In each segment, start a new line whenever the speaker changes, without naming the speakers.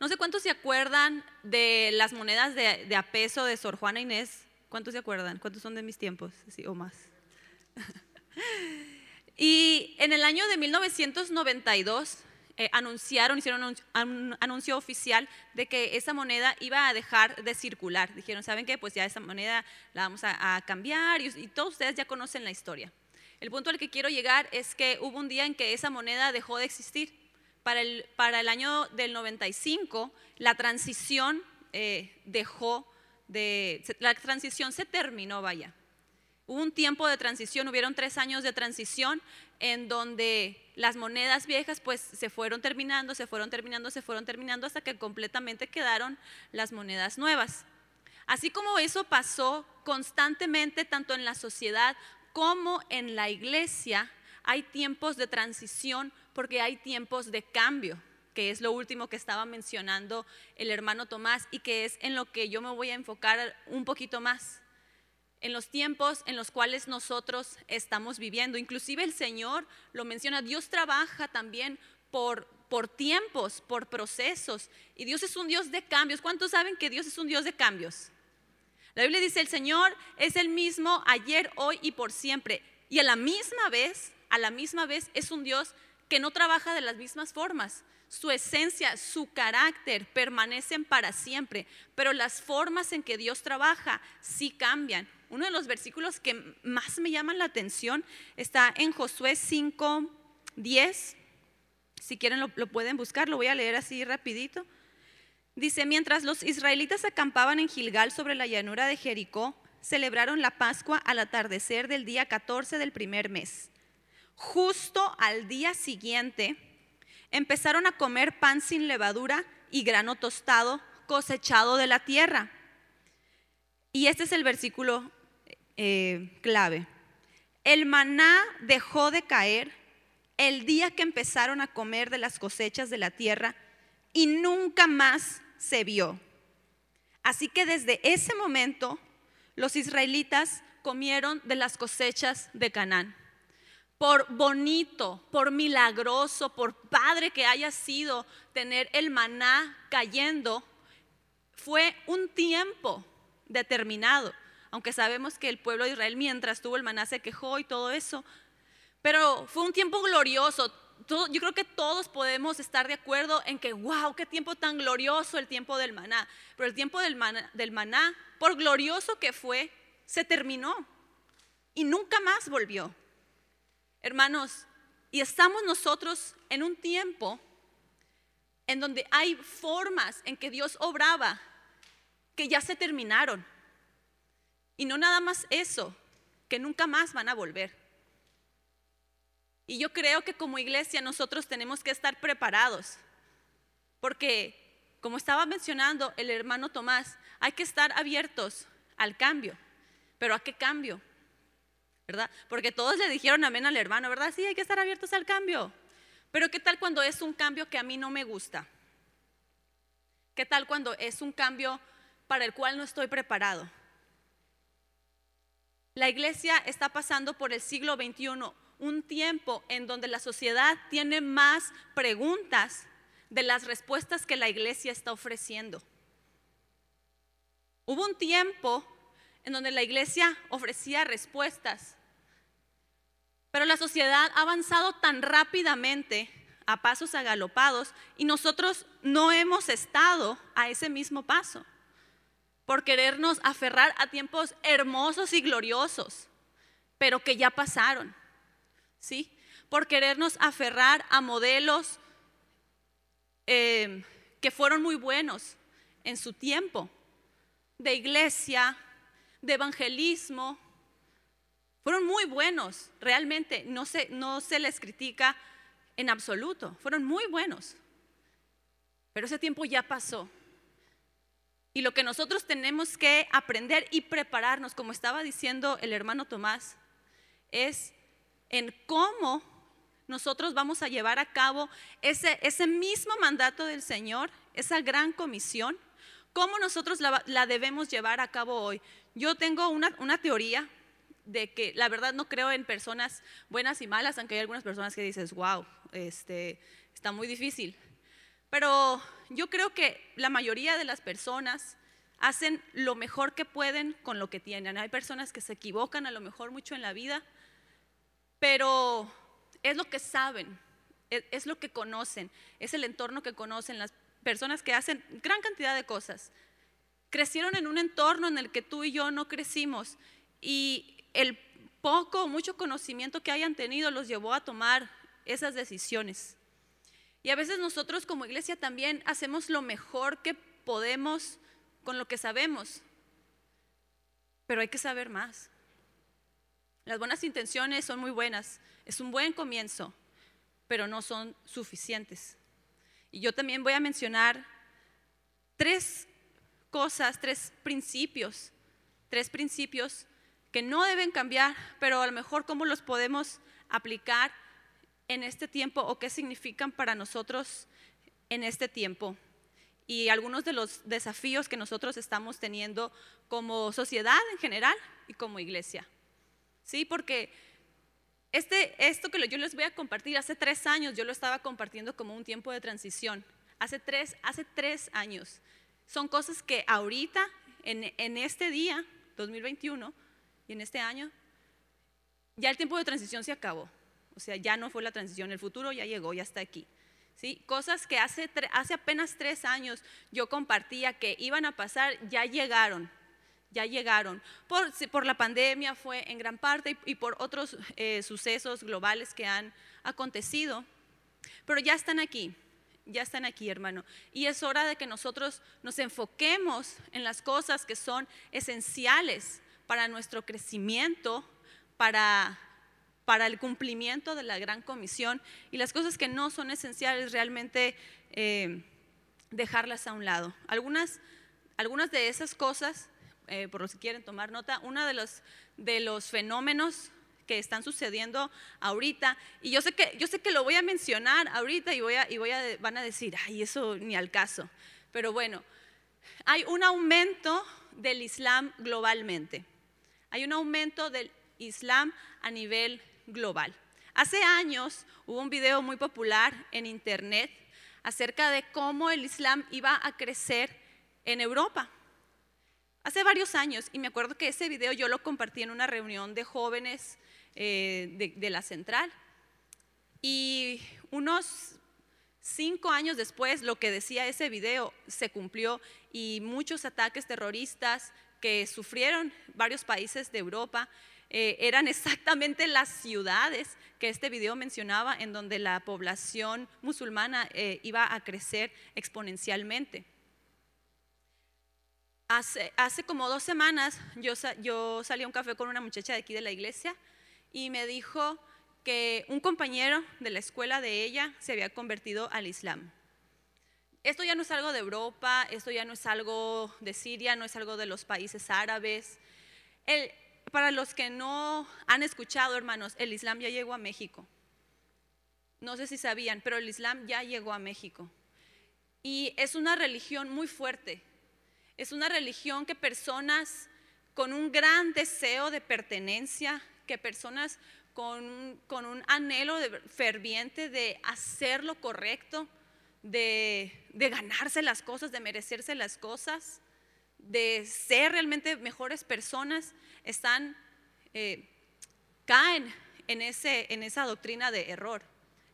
No sé cuántos se acuerdan de las monedas de, de a peso de Sor Juana Inés. ¿Cuántos se acuerdan? ¿Cuántos son de mis tiempos? Sí, o más. y en el año de 1992 eh, anunciaron, hicieron un, anuncio oficial de que esa moneda iba a dejar de circular. Dijeron, ¿saben qué? Pues ya esa moneda la vamos a, cambiar y, y, todos ustedes ya conocen la historia. El punto al que quiero llegar es que hubo un día en que esa moneda dejó de existir. Para el, para el año del 95, la transición eh, dejó de, la transición se terminó, vaya. Hubo un tiempo de transición, hubieron tres años de transición en donde las monedas viejas pues se fueron terminando, se fueron terminando, se fueron terminando hasta que completamente quedaron las monedas nuevas. Así como eso pasó constantemente tanto en la sociedad como en la iglesia, hay tiempos de transición porque hay tiempos de cambio, que es lo último que estaba mencionando el hermano Tomás y que es en lo que yo me voy a enfocar un poquito más en los tiempos en los cuales nosotros estamos viviendo. Inclusive el Señor lo menciona, Dios trabaja también por, por tiempos, por procesos. Y Dios es un Dios de cambios. ¿Cuántos saben que Dios es un Dios de cambios? La Biblia dice, el Señor es el mismo ayer, hoy y por siempre. Y a la misma vez, a la misma vez es un Dios que no trabaja de las mismas formas. Su esencia, su carácter permanecen para siempre, pero las formas en que Dios trabaja sí cambian uno de los versículos que más me llaman la atención está en Josué 5, 10. Si quieren lo, lo pueden buscar, lo voy a leer así rapidito. Dice, mientras los israelitas acampaban en Gilgal sobre la llanura de Jericó, celebraron la Pascua al atardecer del día 14 del primer mes. Justo al día siguiente, empezaron a comer pan sin levadura y grano tostado cosechado de la tierra. Y este es el versículo eh, clave. El maná dejó de caer el día que empezaron a comer de las cosechas de la tierra y nunca más se vio. Así que desde ese momento los israelitas comieron de las cosechas de Canaán. Por bonito, por milagroso, por padre que haya sido tener el maná cayendo, fue un tiempo determinado aunque sabemos que el pueblo de Israel mientras tuvo el maná se quejó y todo eso. Pero fue un tiempo glorioso. yo creo que todos podemos estar de acuerdo en que, wow, qué tiempo tan glorioso el tiempo del maná. Pero el tiempo del maná, por glorioso que fue, se terminó y nunca más volvió. Hermanos, y estamos nosotros en un tiempo en donde hay formas en que Dios obraba que ya se terminaron. Y no nada más eso, que nunca más van a volver. Y yo creo que como iglesia nosotros tenemos que estar preparados, porque como estaba mencionando el hermano Tomás, hay que estar abiertos al cambio. Pero ¿a qué cambio? ¿Verdad? Porque todos le dijeron amén al hermano, ¿verdad? Sí, hay que estar abiertos al cambio. Pero ¿qué tal cuando es un cambio que a mí no me gusta? ¿Qué tal cuando es un cambio para el cual no estoy preparado? La iglesia está pasando por el siglo XXI, un tiempo en donde la sociedad tiene más preguntas de las respuestas que la iglesia está ofreciendo. Hubo un tiempo en donde la iglesia ofrecía respuestas, pero la sociedad ha avanzado tan rápidamente a pasos agalopados y nosotros no hemos estado a ese mismo paso por querernos aferrar a tiempos hermosos y gloriosos, pero que ya pasaron, ¿sí? Por querernos aferrar a modelos eh, que fueron muy buenos en su tiempo, de iglesia, de evangelismo, fueron muy buenos, realmente, no se, no se les critica en absoluto, fueron muy buenos, pero ese tiempo ya pasó. Y lo que nosotros tenemos que aprender y prepararnos, como estaba diciendo el hermano Tomás, es en cómo nosotros vamos a llevar a cabo ese, ese mismo mandato del Señor, esa gran comisión, cómo nosotros la, debemos llevar a cabo hoy. Yo tengo una, una teoría de que la verdad no creo en personas buenas y malas, aunque hay algunas personas que dices, wow, este, está muy difícil. Pero yo creo que la mayoría de las personas hacen lo mejor que pueden con lo que tienen. Hay personas que se equivocan a lo mejor mucho en la vida, pero es lo que saben, es, es lo que conocen, es el entorno que conocen, las personas que hacen gran cantidad de cosas. Crecieron en un entorno en el que tú y yo no crecimos y el poco o mucho conocimiento que hayan tenido los llevó a tomar esas decisiones. Y a veces nosotros como iglesia también hacemos lo mejor que podemos con lo que sabemos, pero hay que saber más. Las buenas intenciones son muy buenas, es un buen comienzo, pero no son suficientes. Y yo también voy a mencionar tres cosas, tres principios, tres principios que no deben cambiar, pero a lo mejor cómo los podemos aplicar en este tiempo o qué significan para nosotros en este tiempo y algunos de los desafíos que nosotros estamos teniendo como sociedad en general y como iglesia. Sí, porque este, esto que yo les voy a compartir, hace tres años yo lo estaba compartiendo como un tiempo de transición. Hace tres, hace tres años. Son cosas que ahorita, en, en este día, 2021, y en este año, ya el tiempo de transición se acabó. O sea, ya no fue la transición, el futuro ya llegó, ya está aquí. ¿Sí? Cosas que hace, hace apenas tres años yo compartía que iban a pasar, ya llegaron, ya llegaron. Por, por la pandemia fue en gran parte y, por otros eh, sucesos globales que han acontecido, pero ya están aquí, ya están aquí, hermano. Y es hora de que nosotros nos enfoquemos en las cosas que son esenciales para nuestro crecimiento, para para el cumplimiento de la gran comisión y las cosas que no son esenciales realmente eh, dejarlas a un lado. Algunas, algunas de esas cosas, eh, por si quieren tomar nota, uno de los, de los fenómenos que están sucediendo ahorita, y yo sé que, yo sé que lo voy a mencionar ahorita y, voy a, y voy a, van a decir, ay, eso ni al caso, pero bueno, hay un aumento del Islam globalmente, hay un aumento del Islam a nivel global. Hace años hubo un video muy popular en internet acerca de cómo el Islam iba a crecer en Europa. Hace varios años, y me acuerdo que ese video yo lo compartí en una reunión de jóvenes eh, de, la central. Y unos cinco años después, lo que decía ese video se cumplió y muchos ataques terroristas que sufrieron varios países de Europa eh, eran exactamente las ciudades que este video mencionaba en donde la población musulmana eh, iba a crecer exponencialmente. Hace, como dos semanas yo, yo salí a un café con una muchacha de aquí de la iglesia y me dijo que un compañero de la escuela de ella se había convertido al Islam. Esto ya no es algo de Europa, esto ya no es algo de Siria, no es algo de los países árabes. Para los que no han escuchado, hermanos, el Islam ya llegó a México. No sé si sabían, pero el Islam ya llegó a México. Y es una religión muy fuerte. Es una religión que personas con un gran deseo de pertenencia, que personas con, un anhelo ferviente de hacer lo correcto, de, de ganarse las cosas, de merecerse las cosas, de ser realmente mejores personas, están, eh, caen en, ese, en esa doctrina de error,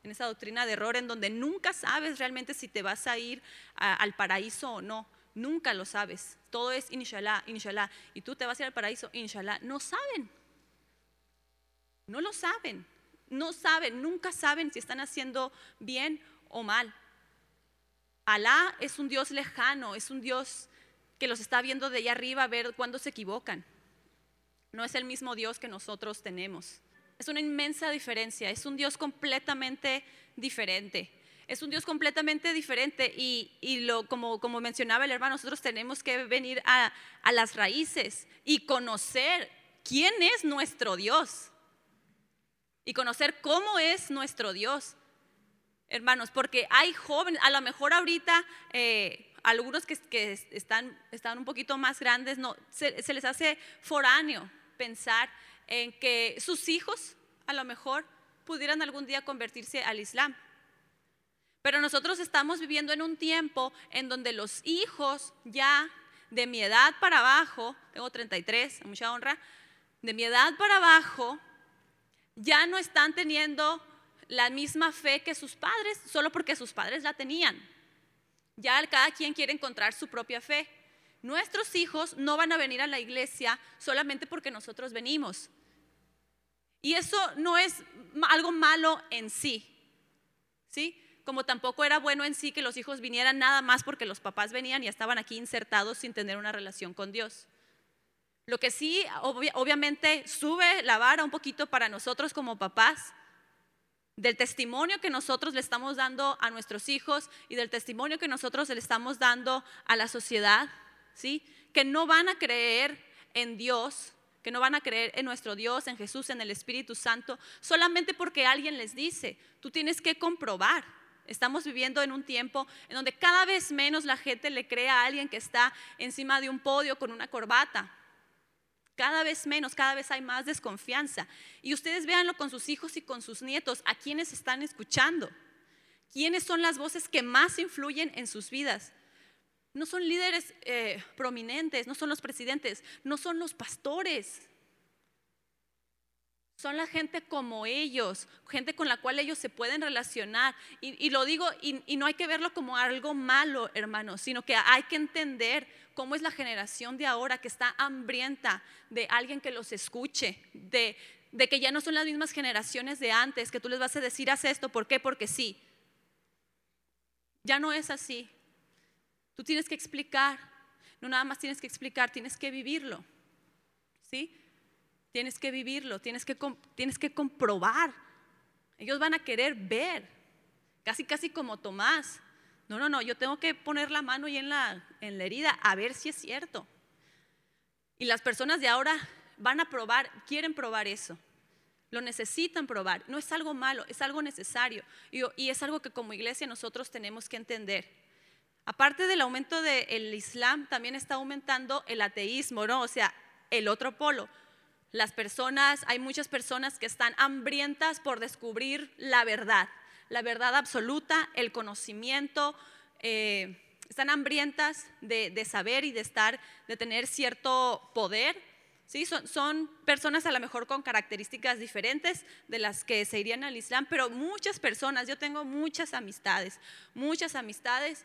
en esa doctrina de error en donde nunca sabes realmente si te vas a ir al paraíso o no. Nunca lo sabes. Todo es inshallah, inshallah. Y tú te vas a ir al paraíso, inshallah. No saben. No lo saben. No saben, nunca saben si están haciendo bien o mal. Alá es un Dios lejano, es un Dios que los está viendo de allá arriba a ver cuándo se equivocan. No es el mismo Dios que nosotros tenemos. Es una inmensa diferencia, es un Dios completamente diferente. Es un Dios completamente diferente y, lo, como, mencionaba el hermano, nosotros tenemos que venir a las raíces y conocer quién es nuestro Dios y conocer cómo es nuestro Dios, hermanos, porque hay jóvenes, a lo mejor ahorita eh, algunos que, están, están, un poquito más grandes, no, se, les hace foráneo pensar en que sus hijos a lo mejor pudieran algún día convertirse al Islam. Pero nosotros estamos viviendo en un tiempo en donde los hijos ya de mi edad para abajo, tengo 33, mucha honra, de mi edad para abajo, ya no están teniendo la misma fe que sus padres, solo porque sus padres la tenían. Ya cada quien quiere encontrar su propia fe. Nuestros hijos no van a venir a la iglesia solamente porque nosotros venimos. Y eso no es algo malo en sí. ¿Sí? Como tampoco era bueno en sí que los hijos vinieran nada más porque los papás venían y estaban aquí insertados sin tener una relación con Dios. Lo que sí, obviamente, sube la vara un poquito para nosotros como papás, del testimonio que nosotros le estamos dando a nuestros hijos y del testimonio que nosotros le estamos dando a la sociedad, ¿sí? Que no van a creer en Dios, que no van a creer en nuestro Dios, en Jesús, en el Espíritu Santo, solamente porque alguien les dice, tú tienes que comprobar. Estamos viviendo en un tiempo en donde cada vez menos la gente le cree a alguien que está encima de un podio con una corbata. Cada vez menos, cada vez hay más desconfianza. Y ustedes véanlo con sus hijos y con sus nietos, a quienes están escuchando. ¿Quiénes son las voces que más influyen en sus vidas? No son líderes eh, prominentes, no son los presidentes, no son los pastores. Son la gente como ellos, gente con la cual ellos se pueden relacionar. Y, lo digo, y, y, no hay que verlo como algo malo, hermanos, sino que hay que entender cómo es la generación de ahora que está hambrienta de alguien que los escuche, de, que ya no son las mismas generaciones de antes, que tú les vas a decir, haz esto, ¿por qué? Porque sí. Ya no es así. Tú tienes que explicar, no nada más tienes que explicar, tienes que vivirlo. ¿Sí? Tienes que vivirlo, tienes que, tienes que comprobar. Ellos van a querer ver, casi casi como Tomás. No, no, no, yo tengo que poner la mano y en la, en la herida a ver si es cierto. Y las personas de ahora van a probar, quieren probar eso. Lo necesitan probar. No es algo malo, es algo necesario. Y, y es algo que como iglesia nosotros tenemos que entender. Aparte del aumento del Islam, también está aumentando el ateísmo, ¿no? O sea, el otro polo. Las personas, hay muchas personas que están hambrientas por descubrir la verdad, la verdad absoluta, el conocimiento. Eh, están hambrientas de, saber y de estar, de tener cierto poder. ¿sí? Son, son, personas a lo mejor con características diferentes de las que se irían al Islam, pero muchas personas, yo tengo muchas amistades, muchas amistades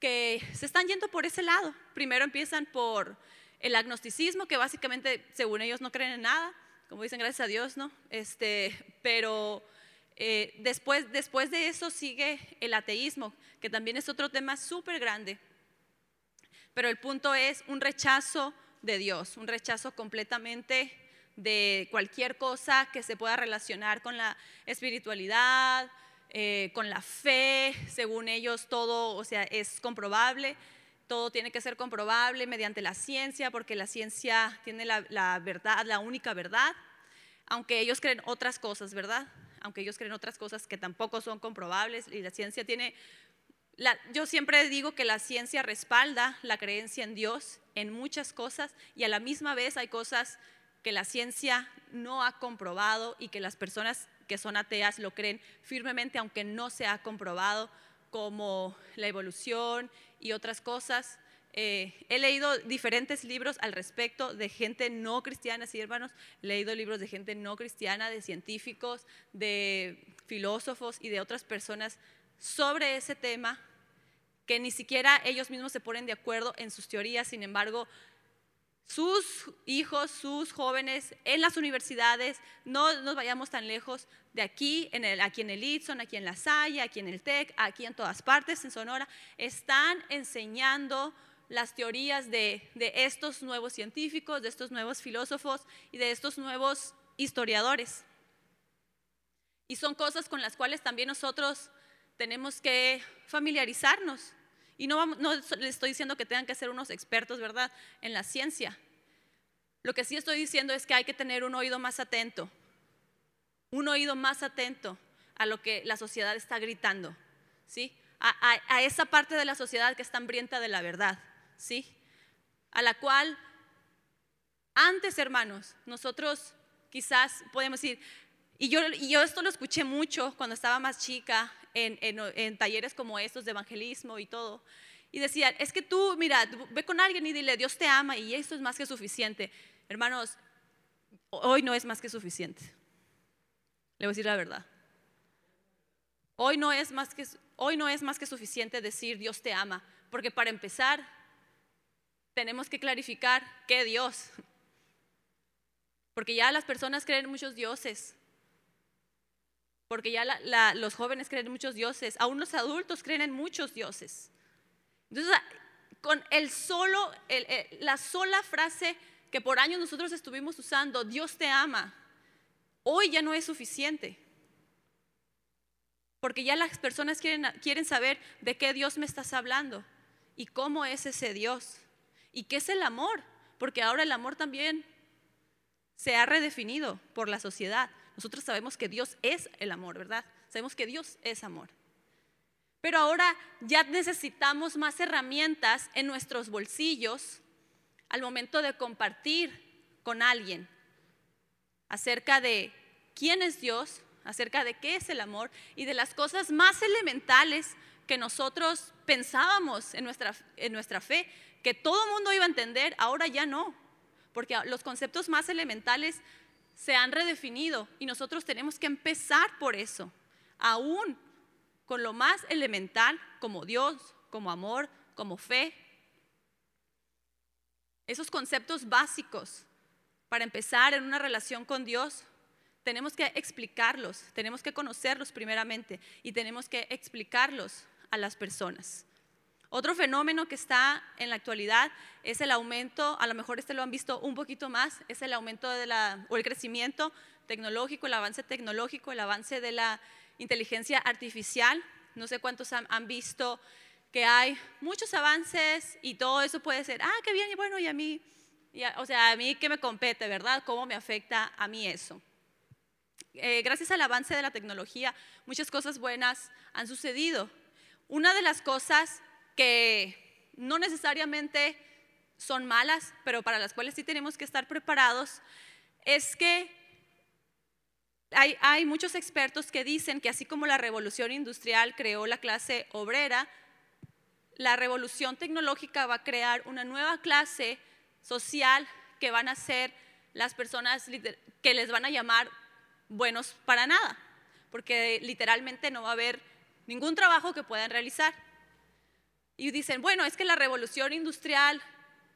que se están yendo por ese lado. Primero empiezan por el agnosticismo, que básicamente, según ellos, no creen en nada, como dicen, gracias a Dios, ¿no? Este, pero eh, después, después de eso sigue el ateísmo, que también es otro tema súper grande. Pero el punto es un rechazo de Dios, un rechazo completamente de cualquier cosa que se pueda relacionar con la espiritualidad, eh, con la fe, según ellos todo, o sea, es comprobable todo tiene que ser comprobable mediante la ciencia, porque la ciencia tiene la, verdad, la única verdad, aunque ellos creen otras cosas, ¿verdad? Aunque ellos creen otras cosas que tampoco son comprobables y la ciencia tiene... yo siempre digo que la ciencia respalda la creencia en Dios en muchas cosas y a la misma vez hay cosas que la ciencia no ha comprobado y que las personas que son ateas lo creen firmemente aunque no se ha comprobado como la evolución y otras cosas. Eh, he leído diferentes libros al respecto de gente no cristiana, sí hermanos, he leído libros de gente no cristiana, de científicos, de filósofos y de otras personas sobre ese tema, que ni siquiera ellos mismos se ponen de acuerdo en sus teorías, sin embargo, sus hijos, sus jóvenes en las universidades, no nos vayamos tan lejos de aquí, en el, aquí en el Itson, aquí en La Salle, aquí en el TEC, aquí en todas partes, en Sonora, están enseñando las teorías de, de estos nuevos científicos, de estos nuevos filósofos y de estos nuevos historiadores. Y son cosas con las cuales también nosotros tenemos que familiarizarnos. Y no, no les estoy diciendo que tengan que ser unos expertos, ¿verdad?, en la ciencia. Lo que sí estoy diciendo es que hay que tener un oído más atento, un oído más atento a lo que la sociedad está gritando, ¿sí? A, a, esa parte de la sociedad que está hambrienta de la verdad, ¿sí? A la cual antes, hermanos, nosotros quizás podemos decir, y yo, esto lo escuché mucho cuando estaba más chica, en, talleres como estos de evangelismo y todo. Y decían, es que tú, mira, ve con alguien y dile, Dios te ama y eso es más que suficiente. Hermanos, hoy no es más que suficiente. Le voy a decir la verdad. Hoy no es más que, hoy no es más que suficiente decir Dios te ama, porque para empezar tenemos que clarificar qué Dios. Porque ya las personas creen en muchos dioses. Porque ya los jóvenes creen en muchos dioses. Aún los adultos creen en muchos dioses. Entonces, con el solo, la sola frase que por años nosotros estuvimos usando, Dios te ama, hoy ya no es suficiente. Porque ya las personas quieren, quieren saber de qué Dios me estás hablando y cómo es ese Dios y qué es el amor. Porque ahora el amor también se ha redefinido por la sociedad. Nosotros sabemos que Dios es el amor, ¿verdad? Sabemos que Dios es amor. Pero ahora ya necesitamos más herramientas en nuestros bolsillos al momento de compartir con alguien acerca de quién es Dios, acerca de qué es el amor y de las cosas más elementales que nosotros pensábamos en nuestra, en nuestra fe, que todo el mundo iba a entender, ahora ya no, porque los conceptos más elementales se han redefinido y nosotros tenemos que empezar por eso, aún con lo más elemental como Dios, como amor, como fe. Esos conceptos básicos para empezar en una relación con Dios tenemos que explicarlos, tenemos que conocerlos primeramente y tenemos que explicarlos a las personas. Otro fenómeno que está en la actualidad es el aumento, a lo mejor este lo han visto un poquito más, es el aumento de la, o el crecimiento tecnológico, el avance tecnológico, el avance de la inteligencia artificial. No sé cuántos han, visto que hay muchos avances y todo eso puede ser, ah, qué bien, y bueno, y a mí, o sea, a mí qué me compete, ¿verdad? ¿Cómo me afecta a mí eso? Eh, gracias al avance de la tecnología, muchas cosas buenas han sucedido. Una de las cosas que no necesariamente son malas, pero para las cuales sí tenemos que estar preparados, es que hay, muchos expertos que dicen que así como la revolución industrial creó la clase obrera, la revolución tecnológica va a crear una nueva clase social que van a ser las personas que les van a llamar buenos para nada, porque literalmente no va a haber ningún trabajo que puedan realizar. Y dicen, bueno, es que la revolución industrial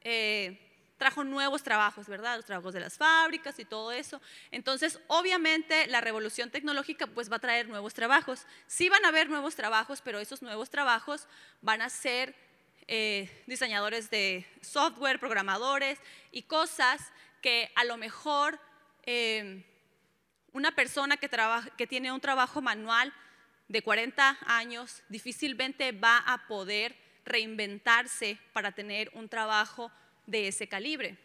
eh, trajo nuevos trabajos, ¿verdad? Los trabajos de las fábricas y todo eso. Entonces, obviamente, la revolución tecnológica pues va a traer nuevos trabajos. Sí van a haber nuevos trabajos, pero esos nuevos trabajos van a ser eh, diseñadores de software, programadores y cosas que a lo mejor... Eh, una persona que, trabaja, que tiene un trabajo manual de 40 años difícilmente va a poder reinventarse para tener un trabajo de ese calibre.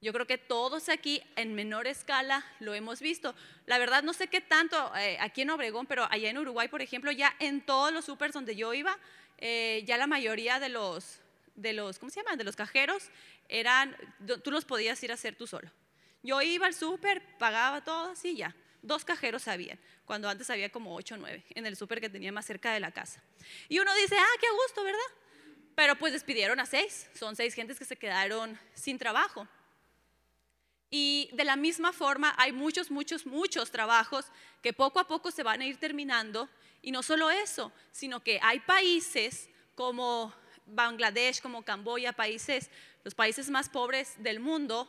Yo creo que todos aquí en menor escala lo hemos visto. La verdad no sé qué tanto eh, aquí en Obregón, pero allá en Uruguay, por ejemplo, ya en todos los supers donde yo iba, eh, ya la mayoría de los, de los, ¿cómo se llama? De los cajeros eran, tú los podías ir a hacer tú solo. Yo iba al súper, pagaba todo así ya. Dos cajeros habían, cuando antes había como ocho o nueve en el súper que tenía más cerca de la casa. Y uno dice, ah, qué gusto, ¿verdad? Pero pues despidieron a seis. Son seis gentes que se quedaron sin trabajo. Y de la misma forma hay muchos, muchos, muchos trabajos que poco a poco se van a ir terminando. Y no solo eso, sino que hay países como Bangladesh, como Camboya, países, los países más pobres del mundo,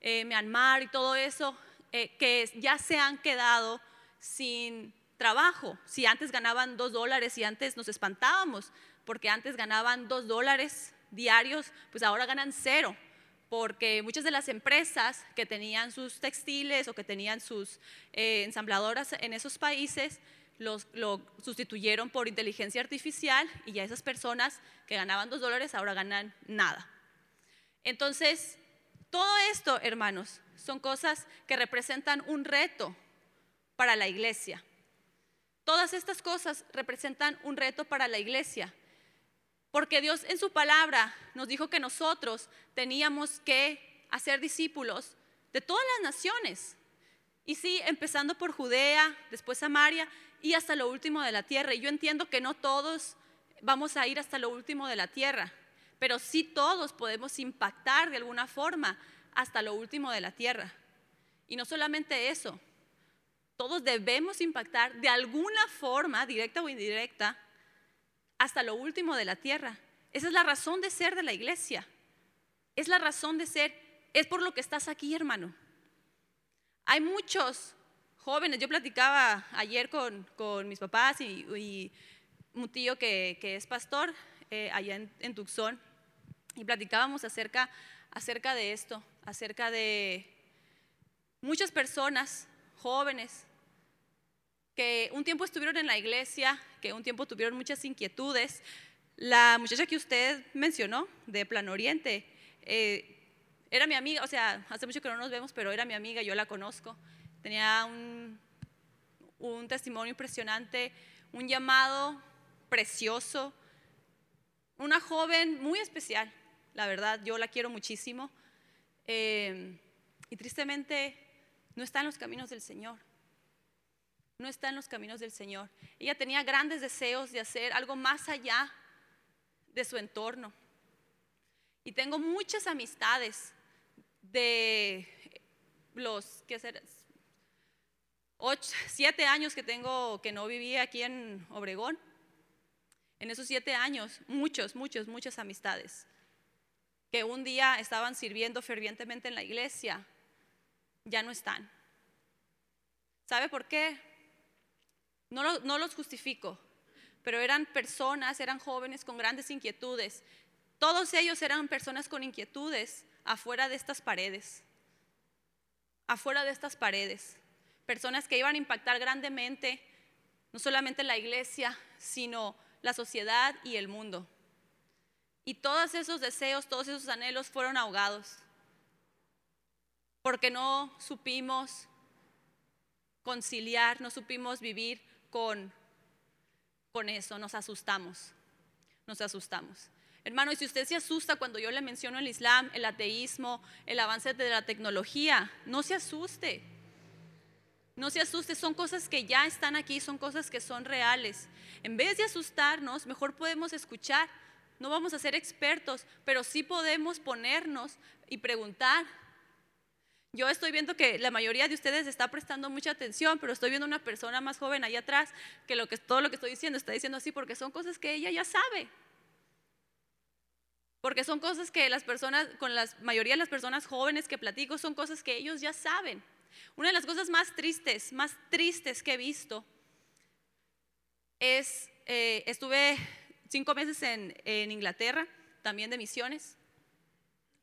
eh, Myanmar y todo eso, eh, que ya se han quedado sin trabajo. Si antes ganaban dos dólares y antes nos espantábamos, porque antes ganaban dos dólares diarios, pues ahora ganan cero, porque muchas de las empresas que tenían sus textiles o que tenían sus eh, ensambladoras en esos países, los, lo sustituyeron por inteligencia artificial y ya esas personas que ganaban dos dólares ahora ganan nada. Entonces, todo esto, hermanos, son cosas que representan un reto para la iglesia. Todas estas cosas representan un reto para la iglesia, porque Dios en su palabra nos dijo que nosotros teníamos que hacer discípulos de todas las naciones. Y sí, empezando por Judea, después Samaria y hasta lo último de la tierra. Y yo entiendo que no todos vamos a ir hasta lo último de la tierra, pero sí todos podemos impactar de alguna forma hasta lo último de la tierra. Y no solamente eso, todos debemos impactar de alguna forma, directa o indirecta, hasta lo último de la tierra. Esa es la razón de ser de la iglesia. Es la razón de ser. Es por lo que estás aquí, hermano. Hay muchos jóvenes. Yo platicaba ayer con, mis papás y, un tío que, es pastor eh, allá en, Tucson y platicábamos acerca, acerca de esto, acerca de muchas personas jóvenes que un tiempo estuvieron en la iglesia, que un tiempo tuvieron muchas inquietudes. La muchacha que usted mencionó, de Plan Oriente, eh, era mi amiga, o sea, hace mucho que no nos vemos, pero era mi amiga, yo la conozco. Tenía un, un testimonio impresionante, un llamado precioso, una joven muy especial, la verdad, yo la quiero muchísimo. Eh, y tristemente no está en los caminos del Señor. No está en los caminos del Señor. Ella tenía grandes deseos de hacer algo más allá de su entorno. Y tengo muchas amistades de los siete años que tengo que no vivía aquí en Obregón. En esos siete años, muchos, muchos, muchas amistades que un día estaban sirviendo fervientemente en la iglesia, ya no están. ¿Sabe por qué? No, los justifico, pero eran personas, eran jóvenes con grandes inquietudes. Todos ellos eran personas con inquietudes afuera de estas paredes, afuera de estas paredes. Personas que iban a impactar grandemente, no solamente la iglesia, sino la sociedad y el mundo. Y todos esos deseos, todos esos anhelos fueron ahogados, porque no supimos conciliar, no supimos vivir con, con eso, nos asustamos, nos asustamos. Hermano, y si usted se asusta cuando yo le menciono el Islam, el ateísmo, el avance de la tecnología, no se asuste. No se asuste, son cosas que ya están aquí, son cosas que son reales. En vez de asustarnos, mejor podemos escuchar. No vamos a ser expertos, pero sí podemos ponernos y preguntar. Yo estoy viendo que la mayoría de ustedes está prestando mucha atención, pero estoy viendo una persona más joven ahí atrás que, lo que todo lo que estoy diciendo está diciendo así porque son cosas que ella ya sabe. Porque son cosas que las personas, con la mayoría de las personas jóvenes que platico, son cosas que ellos ya saben. Una de las cosas más tristes, más tristes que he visto es, eh, estuve cinco meses en, Inglaterra, también de misiones,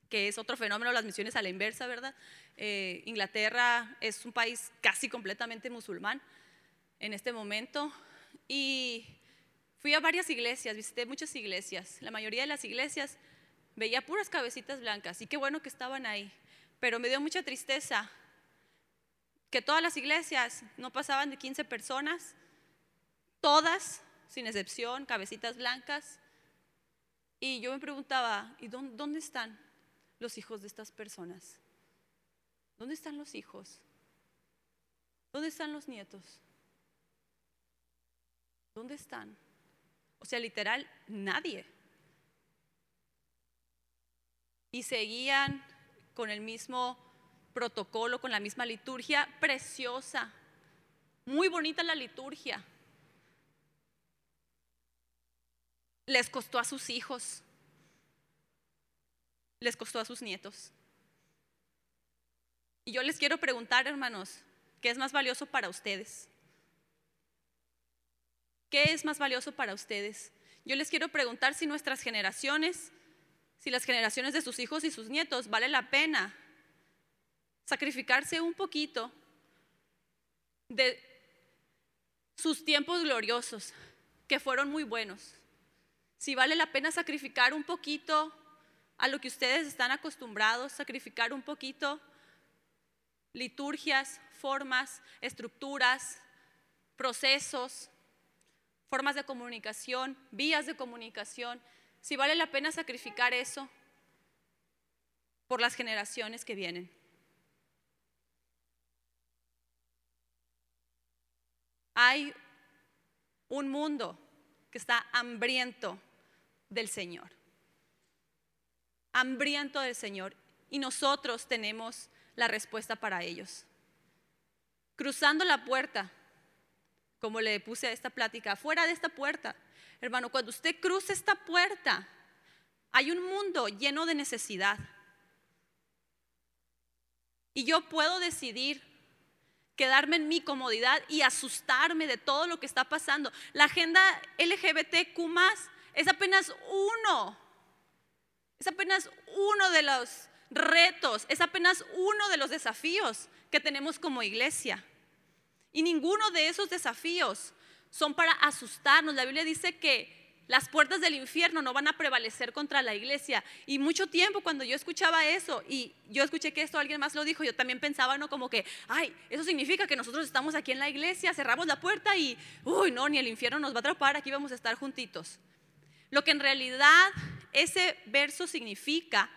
que es otro fenómeno, las misiones a la inversa, ¿verdad? Eh, Inglaterra es un país casi completamente musulmán en este momento y fui a varias iglesias, visité muchas iglesias. La mayoría de las iglesias veía puras cabecitas blancas y qué bueno que estaban ahí. Pero me dio mucha tristeza que todas las iglesias no pasaban de 15 personas, todas, sin excepción, cabecitas blancas. Y yo me preguntaba, ¿y dónde están los hijos de estas personas? ¿Dónde están los hijos? ¿Dónde están los nietos? ¿Dónde están? O sea, literal, nadie y seguían con el mismo protocolo, con la misma liturgia preciosa. Muy bonita la liturgia. Les costó a sus hijos, les costó a sus nietos. Y yo les quiero preguntar, hermanos, ¿qué es más valioso para ustedes? ¿Qué es más valioso para ustedes? Yo les quiero preguntar si nuestras generaciones si las generaciones de sus hijos y sus nietos vale la pena sacrificarse un poquito de sus tiempos gloriosos, que fueron muy buenos. Si vale la pena sacrificar un poquito a lo que ustedes están acostumbrados, sacrificar un poquito liturgias, formas, estructuras, procesos, formas de comunicación, vías de comunicación, si vale la pena sacrificar eso por las generaciones que vienen. Hay un mundo que está hambriento del Señor. Hambriento del Señor. Y nosotros tenemos la respuesta para ellos. Cruzando la puerta, como le puse a esta plática, fuera de esta puerta, hermano, cuando usted cruce esta puerta, hay un mundo lleno de necesidad. Y yo puedo decidir quedarme en mi comodidad y asustarme de todo lo que está pasando. La agenda LGBTQ es apenas uno, es apenas uno de los retos, es apenas uno de los desafíos que tenemos como iglesia. Y ninguno de esos desafíos son para asustarnos. La Biblia dice que las puertas del infierno no van a prevalecer contra la iglesia. Y mucho tiempo cuando yo escuchaba eso y yo escuché que esto alguien más lo dijo, yo también pensaba, no, como que, ay, eso significa que nosotros estamos aquí en la iglesia, cerramos la puerta y, uy, no, ni el infierno nos va a atrapar, aquí vamos a estar juntitos. Lo que en realidad ese verso significa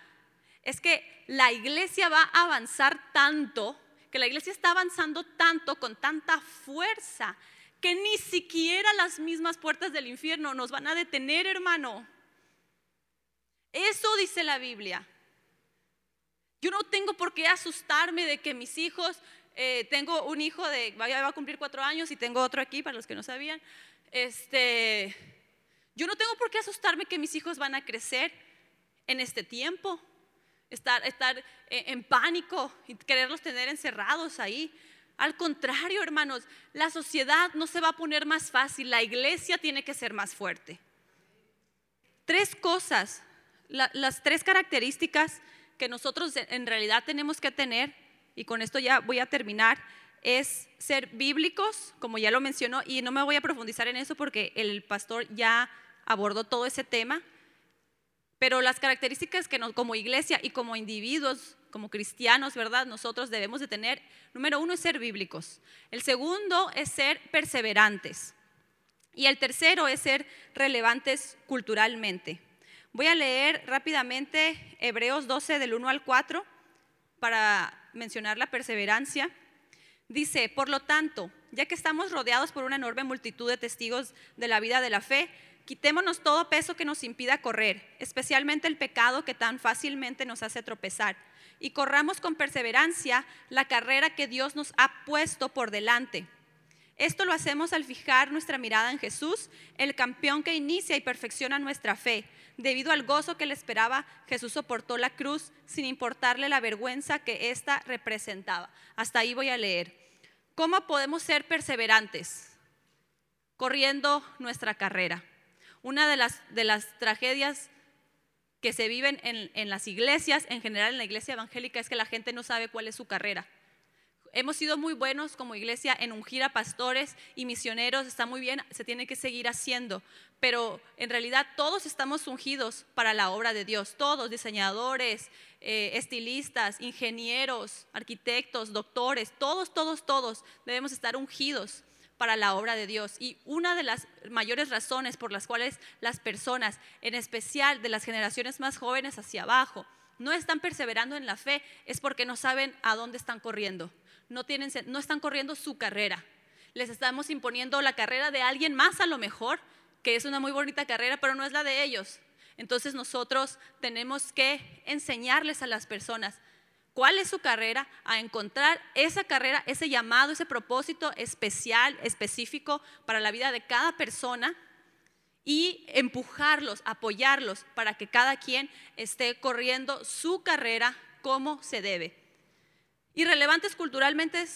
es que la iglesia va a avanzar tanto, que la iglesia está avanzando tanto, con tanta fuerza, que ni siquiera las mismas puertas del infierno nos van a detener, hermano. Eso dice la Biblia. Yo no tengo por qué asustarme de que mis hijos, eh, tengo un hijo de, va a cumplir cuatro años y tengo otro aquí, para los que no sabían. Este, yo no tengo por qué asustarme que mis hijos van a crecer en este tiempo, estar, estar eh, en pánico y quererlos tener encerrados ahí. Al contrario, hermanos, la sociedad no se va a poner más fácil, la iglesia tiene que ser más fuerte. Tres cosas, las tres características que nosotros en realidad tenemos que tener, y con esto ya voy a terminar, es ser bíblicos, como ya lo mencionó, y no me voy a profundizar en eso porque el pastor ya abordó todo ese tema, pero las características que como iglesia y como individuos como cristianos, ¿verdad? Nosotros debemos de tener, número uno es ser bíblicos, el segundo es ser perseverantes y el tercero es ser relevantes culturalmente. Voy a leer rápidamente Hebreos 12 del 1 al 4 para mencionar la perseverancia. Dice, por lo tanto, ya que estamos rodeados por una enorme multitud de testigos de la vida de la fe, quitémonos todo peso que nos impida correr, especialmente el pecado que tan fácilmente nos hace tropezar y corramos con perseverancia la carrera que Dios nos ha puesto por delante. Esto lo hacemos al fijar nuestra mirada en Jesús, el campeón que inicia y perfecciona nuestra fe. Debido al gozo que le esperaba, Jesús soportó la cruz sin importarle la vergüenza que ésta representaba. Hasta ahí voy a leer. ¿Cómo podemos ser perseverantes? Corriendo nuestra carrera. Una de las, de las tragedias que se viven en, las iglesias, en general en la iglesia evangélica, es que la gente no sabe cuál es su carrera. Hemos sido muy buenos como iglesia en ungir a pastores y misioneros, está muy bien, se tiene que seguir haciendo, pero en realidad todos estamos ungidos para la obra de Dios, todos, diseñadores, eh, estilistas, ingenieros, arquitectos, doctores, todos, todos, todos debemos estar ungidos para la obra de Dios. Y una de las mayores razones por las cuales las personas, en especial de las generaciones más jóvenes hacia abajo, no están perseverando en la fe es porque no saben a dónde están corriendo. No, tienen, no están corriendo su carrera. Les estamos imponiendo la carrera de alguien más a lo mejor, que es una muy bonita carrera, pero no es la de ellos. Entonces nosotros tenemos que enseñarles a las personas cuál es su carrera, a encontrar esa carrera, ese llamado, ese propósito especial, específico para la vida de cada persona y empujarlos, apoyarlos para que cada quien esté corriendo su carrera como se debe. Y relevantes culturalmente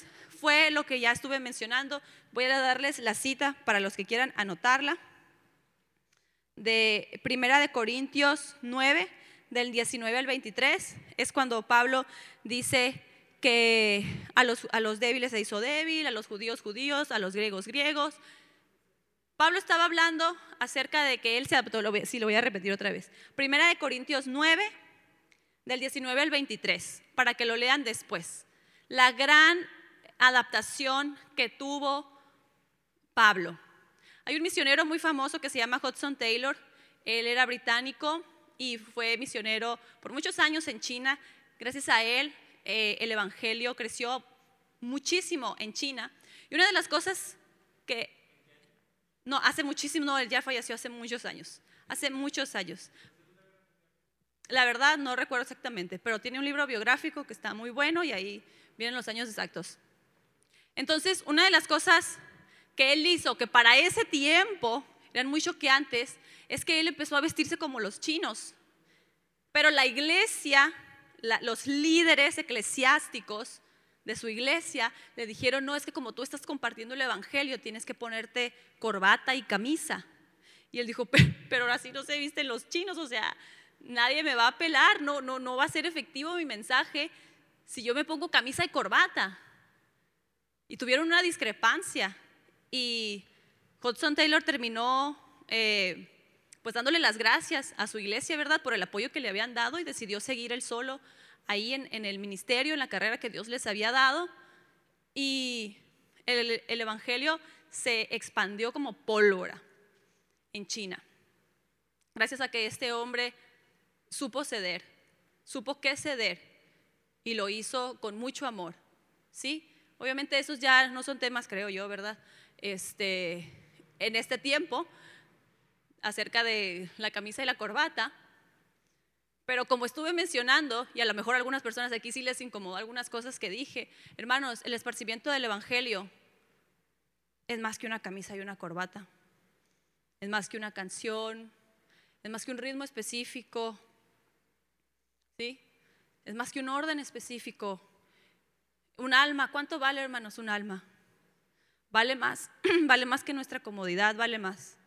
fue lo que ya estuve mencionando. Voy a darles la cita para los que quieran anotarla. De Primera de Corintios 9, del 19 al 23 es cuando Pablo dice que a los, a los débiles se hizo débil, a los judíos judíos, a los griegos griegos. Pablo estaba hablando acerca de que él se adaptó, sí lo voy a repetir otra vez. Primera de Corintios 9, del 19 al 23, para que lo lean después. La gran adaptación que tuvo Pablo. Hay un misionero muy famoso que se llama Hudson Taylor, él era británico, y fue misionero por muchos años en China. Gracias a él, eh, el Evangelio creció muchísimo en China. Y una de las cosas que... No, hace muchísimo, no, él ya falleció hace muchos años, hace muchos años. La verdad no recuerdo exactamente, pero tiene un libro biográfico que está muy bueno y ahí vienen los años exactos. Entonces, una de las cosas que él hizo, que para ese tiempo eran muy choqueantes, es que él empezó a vestirse como los chinos. Pero la iglesia, los líderes eclesiásticos de su iglesia le dijeron, no, es que como tú estás compartiendo el Evangelio, tienes que ponerte corbata y camisa. Y él dijo, pero ahora sí no se visten los chinos, o sea, nadie me va a apelar, no, no, no va a ser efectivo mi mensaje si yo me pongo camisa y corbata. Y tuvieron una discrepancia. Y Hudson Taylor terminó eh, pues dándole las gracias a su iglesia, ¿verdad? Por el apoyo que le habían dado y decidió seguir él solo ahí en, el ministerio, en la carrera que Dios les había dado. Y el, el Evangelio se expandió como pólvora en China. Gracias a que este hombre supo ceder, supo qué ceder y lo hizo con mucho amor. ¿Sí? Obviamente esos ya no son temas, creo yo, ¿verdad? Este, en este tiempo, acerca de la camisa y la corbata, pero como estuve mencionando, y a lo mejor a algunas personas aquí sí les incomodó algunas cosas que dije, hermanos, el esparcimiento del Evangelio es más que una camisa y una corbata, es más que una canción, es más que un ritmo específico, ¿sí? Es más que un orden específico. Un alma, ¿cuánto vale, hermanos, un alma? Vale más, vale más que nuestra comodidad, vale más.